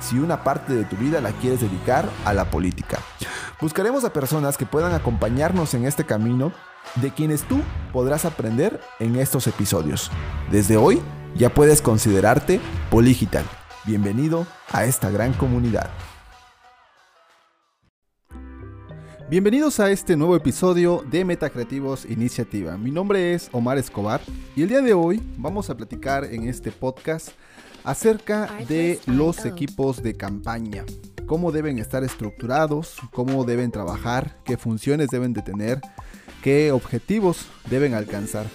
si una parte de tu vida la quieres dedicar a la política. Buscaremos a personas que puedan acompañarnos en este camino de quienes tú podrás aprender en estos episodios. Desde hoy ya puedes considerarte Poligital. Bienvenido a esta gran comunidad. Bienvenidos a este nuevo episodio de Metacreativos Iniciativa. Mi nombre es Omar Escobar y el día de hoy vamos a platicar en este podcast acerca de los equipos de campaña, cómo deben estar estructurados, cómo deben trabajar, qué funciones deben de tener, qué objetivos deben alcanzar.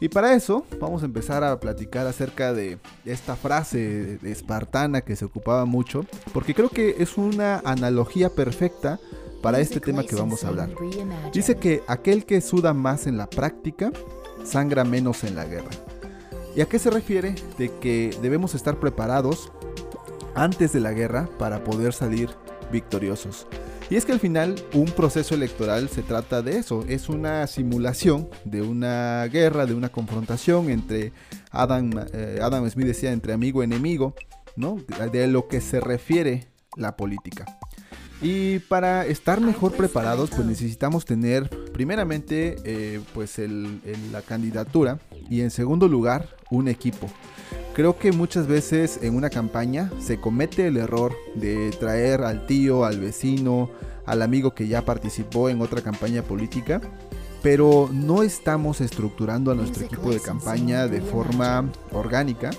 Y para eso vamos a empezar a platicar acerca de esta frase espartana que se ocupaba mucho, porque creo que es una analogía perfecta para este tema que vamos a hablar. Dice que aquel que suda más en la práctica, sangra menos en la guerra. ¿Y a qué se refiere? De que debemos estar preparados antes de la guerra para poder salir victoriosos. Y es que al final un proceso electoral se trata de eso, es una simulación de una guerra, de una confrontación entre Adam, eh, Adam Smith decía entre amigo y enemigo, ¿no? De lo que se refiere la política. Y para estar mejor preparados, pues necesitamos tener primeramente eh, pues la candidatura y en segundo lugar un equipo. Creo que muchas veces en una campaña se comete el error de traer al tío, al vecino, al amigo que ya participó en otra campaña política, pero no estamos estructurando a nuestro equipo de campaña de forma orgánica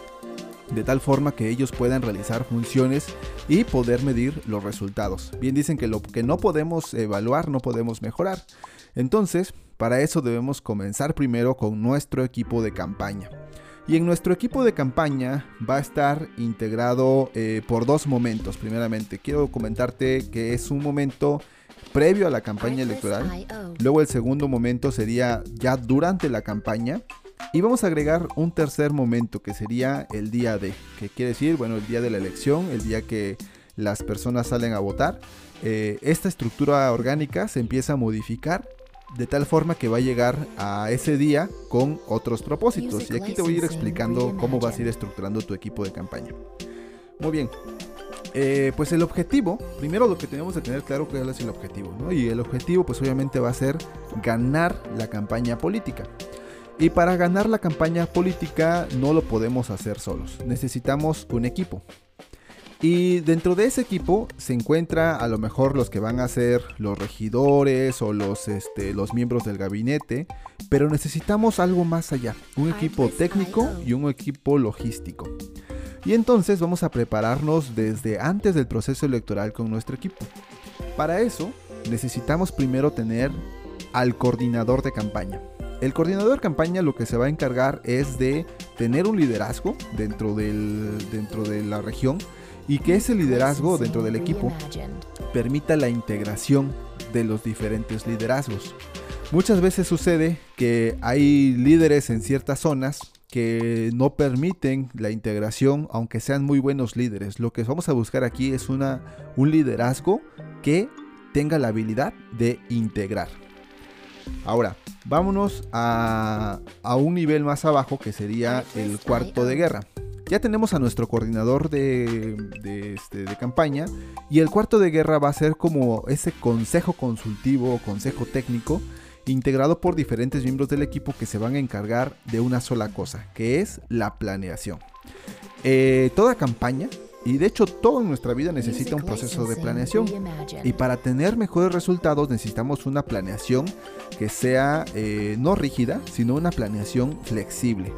de tal forma que ellos puedan realizar funciones y poder medir los resultados. Bien dicen que lo que no podemos evaluar no podemos mejorar. Entonces, para eso debemos comenzar primero con nuestro equipo de campaña. Y en nuestro equipo de campaña va a estar integrado eh, por dos momentos. Primeramente, quiero comentarte que es un momento previo a la campaña electoral. Luego el segundo momento sería ya durante la campaña. Y vamos a agregar un tercer momento que sería el día de, que quiere decir, bueno, el día de la elección, el día que las personas salen a votar. Eh, esta estructura orgánica se empieza a modificar de tal forma que va a llegar a ese día con otros propósitos. Y aquí te voy a ir explicando cómo vas a ir estructurando tu equipo de campaña. Muy bien. Eh, pues el objetivo, primero lo que tenemos que tener claro que es el objetivo, ¿no? Y el objetivo pues obviamente va a ser ganar la campaña política. Y para ganar la campaña política no lo podemos hacer solos, necesitamos un equipo. Y dentro de ese equipo se encuentra a lo mejor los que van a ser los regidores o los, este, los miembros del gabinete, pero necesitamos algo más allá, un equipo técnico y un equipo logístico. Y entonces vamos a prepararnos desde antes del proceso electoral con nuestro equipo. Para eso necesitamos primero tener al coordinador de campaña. El coordinador de campaña lo que se va a encargar es de tener un liderazgo dentro, del, dentro de la región y que ese liderazgo dentro del equipo permita la integración de los diferentes liderazgos. Muchas veces sucede que hay líderes en ciertas zonas que no permiten la integración, aunque sean muy buenos líderes. Lo que vamos a buscar aquí es una, un liderazgo que tenga la habilidad de integrar. Ahora, vámonos a, un nivel más abajo que sería el cuarto de guerra. Ya tenemos a nuestro coordinador de, este, de, campaña y el cuarto de guerra va a ser como ese consejo consultivo o consejo técnico integrado por diferentes miembros del equipo que se van a encargar de una sola cosa, que es la planeación. Eh, toda campaña y de hecho, toda nuestra vida necesita un proceso de planeación. Y para tener mejores resultados necesitamos una planeación que sea eh, no rígida, sino una planeación flexible.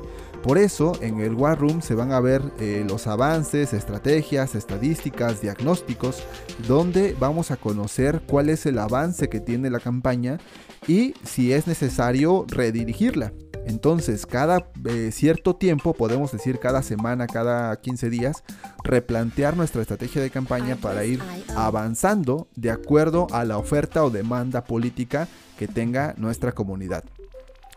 Por eso en el War Room se van a ver eh, los avances, estrategias, estadísticas, diagnósticos, donde vamos a conocer cuál es el avance que tiene la campaña y si es necesario redirigirla. Entonces, cada eh, cierto tiempo, podemos decir cada semana, cada 15 días, replantear nuestra estrategia de campaña para ir avanzando de acuerdo a la oferta o demanda política que tenga nuestra comunidad.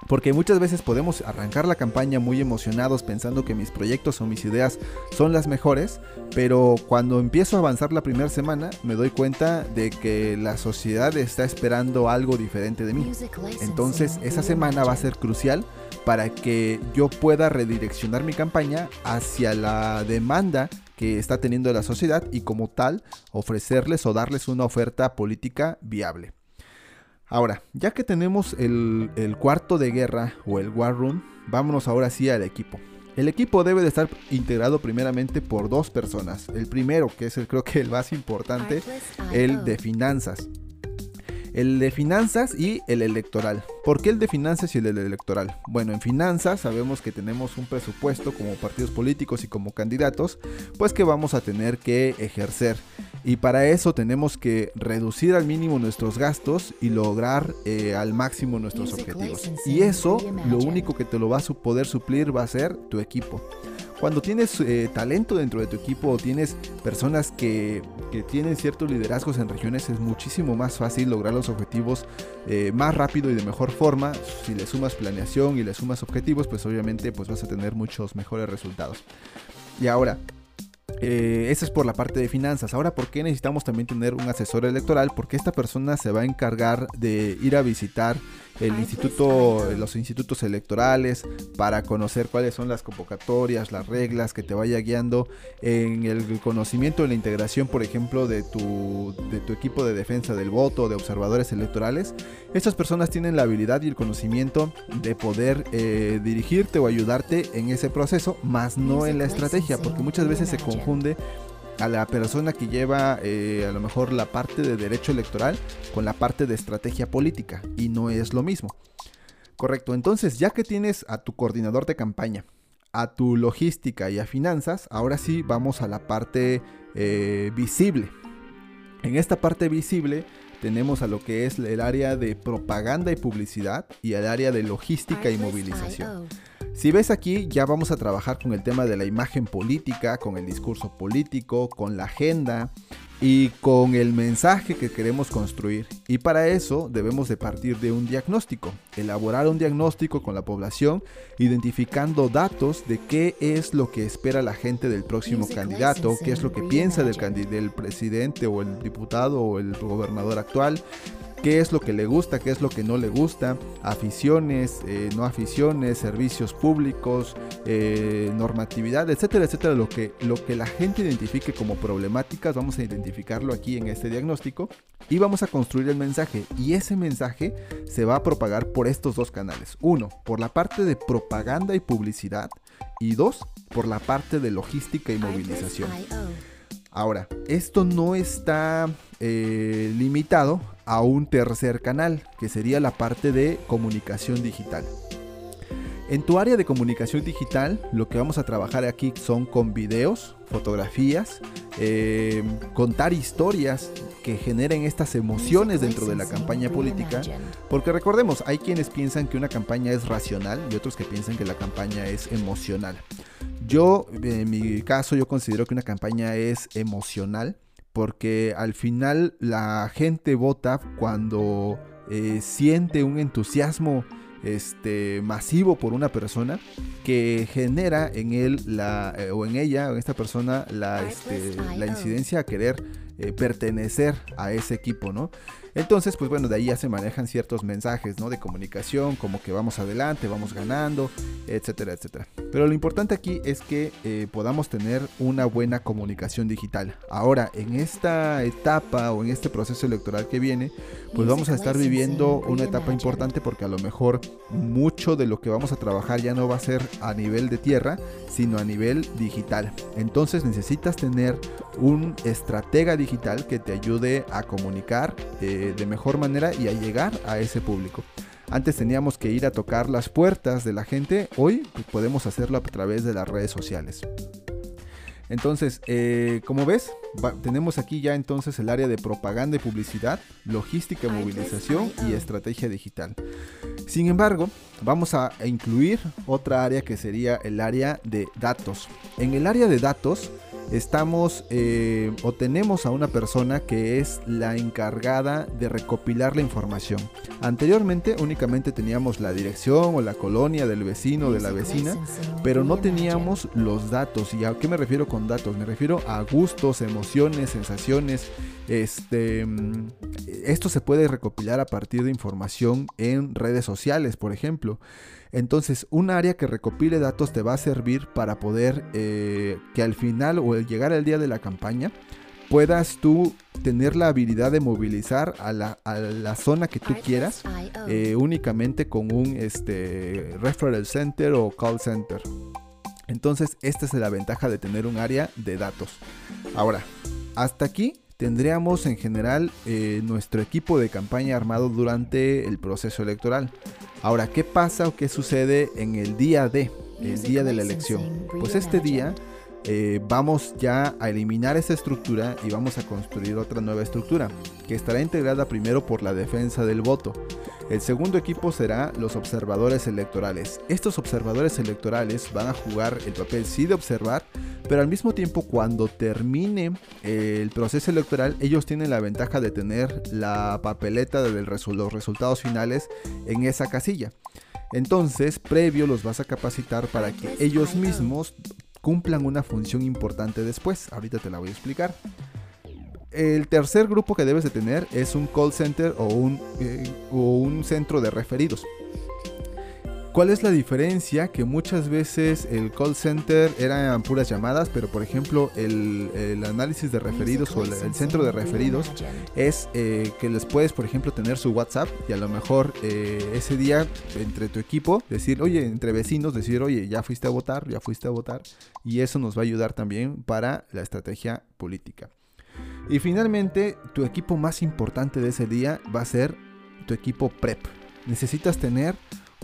Porque muchas veces podemos arrancar la campaña muy emocionados pensando que mis proyectos o mis ideas son las mejores, pero cuando empiezo a avanzar la primera semana me doy cuenta de que la sociedad está esperando algo diferente de mí. Entonces esa semana va a ser crucial para que yo pueda redireccionar mi campaña hacia la demanda que está teniendo la sociedad y como tal ofrecerles o darles una oferta política viable. Ahora, ya que tenemos el, cuarto de guerra o el War Room, vámonos ahora sí al equipo. El equipo debe de estar integrado primeramente por dos personas. El primero, que es el creo que el más importante, el de finanzas el de finanzas y el electoral. ¿Por qué el de finanzas y el electoral? Bueno, en finanzas sabemos que tenemos un presupuesto como partidos políticos y como candidatos, pues que vamos a tener que ejercer. Y para eso tenemos que reducir al mínimo nuestros gastos y lograr eh, al máximo nuestros objetivos. Y eso lo único que te lo va a poder suplir va a ser tu equipo. Cuando tienes eh, talento dentro de tu equipo o tienes personas que, tienen ciertos liderazgos en regiones, es muchísimo más fácil lograr los objetivos eh, más rápido y de mejor forma. Si le sumas planeación y le sumas objetivos, pues obviamente pues vas a tener muchos mejores resultados. Y ahora, eh, es por la parte de finanzas. Ahora, ¿por qué necesitamos también tener un asesor electoral? Porque esta persona se va a encargar de ir a visitar el instituto, los institutos electorales para conocer cuáles son las convocatorias, las reglas, que te vaya guiando en el conocimiento, en la integración, por ejemplo, de tu, de tu equipo de defensa del voto, de observadores electorales. Estas personas tienen la habilidad y el conocimiento de poder eh, dirigirte o ayudarte en ese proceso, más no en la estrategia, porque muchas veces se confunde a la persona que lleva eh, a lo mejor la parte de derecho electoral con la parte de estrategia política y no es lo mismo. Correcto, entonces ya que tienes a tu coordinador de campaña, a tu logística y a finanzas, ahora sí vamos a la parte eh, visible. En esta parte visible tenemos a lo que es el área de propaganda y publicidad y el área de logística y movilización. Si ves aquí, ya vamos a trabajar con el tema de la imagen política, con el discurso político, con la agenda y con el mensaje que queremos construir. Y para eso debemos de partir de un diagnóstico, elaborar un diagnóstico con la población, identificando datos de qué es lo que espera la gente del próximo candidato, qué es lo que piensa del, del presidente o el diputado o el gobernador actual, qué es lo que le gusta, qué es lo que no le gusta, aficiones, eh, no aficiones, servicios públicos, eh, normatividad, etcétera, etcétera, lo que, lo que la gente identifique como problemáticas, vamos a identificarlo aquí en este diagnóstico y vamos a construir el mensaje y ese mensaje se va a propagar por estos dos canales. Uno, por la parte de propaganda y publicidad y dos, por la parte de logística y movilización. Ahora, esto no está eh, limitado a un tercer canal, que sería la parte de comunicación digital. En tu área de comunicación digital, lo que vamos a trabajar aquí son con videos, fotografías, eh, contar historias que generen estas emociones dentro de la campaña política. Porque recordemos, hay quienes piensan que una campaña es racional y otros que piensan que la campaña es emocional. Yo, en mi caso, yo considero que una campaña es emocional porque al final la gente vota cuando eh, siente un entusiasmo este, masivo por una persona que genera en él la, eh, o en ella, en esta persona, la, este, la incidencia a querer eh, pertenecer a ese equipo, ¿no? Entonces, pues bueno, de ahí ya se manejan ciertos mensajes, ¿no? De comunicación, como que vamos adelante, vamos ganando, etcétera, etcétera. Pero lo importante aquí es que eh, podamos tener una buena comunicación digital. Ahora, en esta etapa o en este proceso electoral que viene, pues vamos a estar viviendo una etapa importante porque a lo mejor mucho de lo que vamos a trabajar ya no va a ser a nivel de tierra, sino a nivel digital. Entonces necesitas tener un estratega digital que te ayude a comunicar. Eh, de mejor manera y a llegar a ese público. Antes teníamos que ir a tocar las puertas de la gente, hoy pues, podemos hacerlo a través de las redes sociales. Entonces, eh, como ves, tenemos aquí ya entonces el área de propaganda y publicidad, logística, movilización y estrategia digital. Sin embargo, vamos a incluir otra área que sería el área de datos. En el área de datos estamos eh, o tenemos a una persona que es la encargada de recopilar la información. Anteriormente únicamente teníamos la dirección o la colonia del vecino o de la vecina, pero no teníamos los datos. ¿Y a qué me refiero con datos? Me refiero a gustos, emociones, sensaciones. Este, mm, esto se puede recopilar a partir de información en redes sociales, por ejemplo. Entonces, un área que recopile datos te va a servir para poder eh, que al final o al llegar al día de la campaña puedas tú tener la habilidad de movilizar a la, zona que tú quieras eh, únicamente con un este, referral center o call center. Entonces, esta es la ventaja de tener un área de datos. Ahora, hasta aquí tendríamos en general eh, nuestro equipo de campaña armado durante el proceso electoral. Ahora, ¿qué pasa o qué sucede en el día de, el día de la elección? Pues este día eh, vamos ya a eliminar esa estructura y vamos a construir otra nueva estructura, que estará integrada primero por la defensa del voto. El segundo equipo será los observadores electorales. Estos observadores electorales van a jugar el papel sí de observar, pero al mismo tiempo cuando termine el proceso electoral ellos tienen la ventaja de tener la papeleta de los resultados finales en esa casilla. Entonces, previo los vas a capacitar para que ellos mismos cumplan una función importante después. Ahorita te la voy a explicar. El tercer grupo que debes de tener es un call center o un, eh, o un centro de referidos. ¿Cuál es la diferencia? Que muchas veces el call center eran puras llamadas, pero por ejemplo el, análisis de referidos o el, centro de referidos es eh, que les puedes, por ejemplo, tener su WhatsApp y a lo mejor eh, ese día entre tu equipo decir, oye, entre vecinos decir, oye, ya fuiste a votar, ya fuiste a votar y eso nos va a ayudar también para la estrategia política. Y finalmente, tu equipo más importante de ese día va a ser tu equipo PREP. Necesitas tener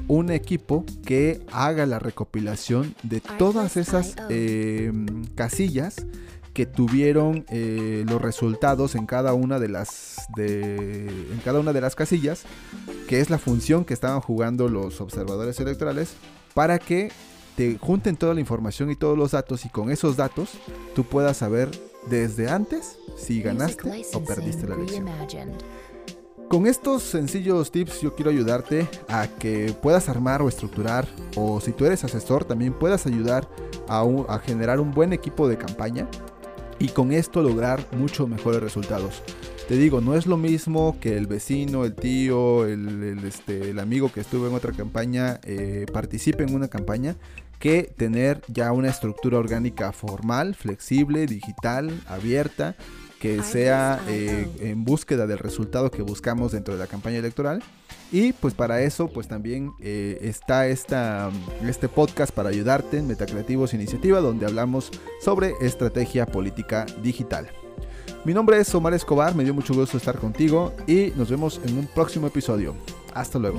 un equipo que haga la recopilación de todas esas eh, casillas que tuvieron eh, los resultados en cada una de las en cada una de las casillas que es la función que estaban jugando los observadores electorales para que te junten toda la información y todos los datos y con esos datos tú puedas saber desde antes si ganaste o perdiste la elección. Con estos sencillos tips yo quiero ayudarte a que puedas armar o estructurar o si tú eres asesor también puedas ayudar a, generar un buen equipo de campaña y con esto lograr mucho mejores resultados. Te digo, no es lo mismo que el vecino, el tío, el, este, amigo que estuvo en otra campaña eh, participe en una campaña que tener ya una estructura orgánica formal, flexible, digital, abierta que sea eh, en búsqueda del resultado que buscamos dentro de la campaña electoral. Y pues para eso pues también eh, está esta, este podcast para ayudarte en Metacreativos Iniciativa donde hablamos sobre estrategia política digital. Mi nombre es Omar Escobar, me dio mucho gusto estar contigo y nos vemos en un próximo episodio. Hasta luego.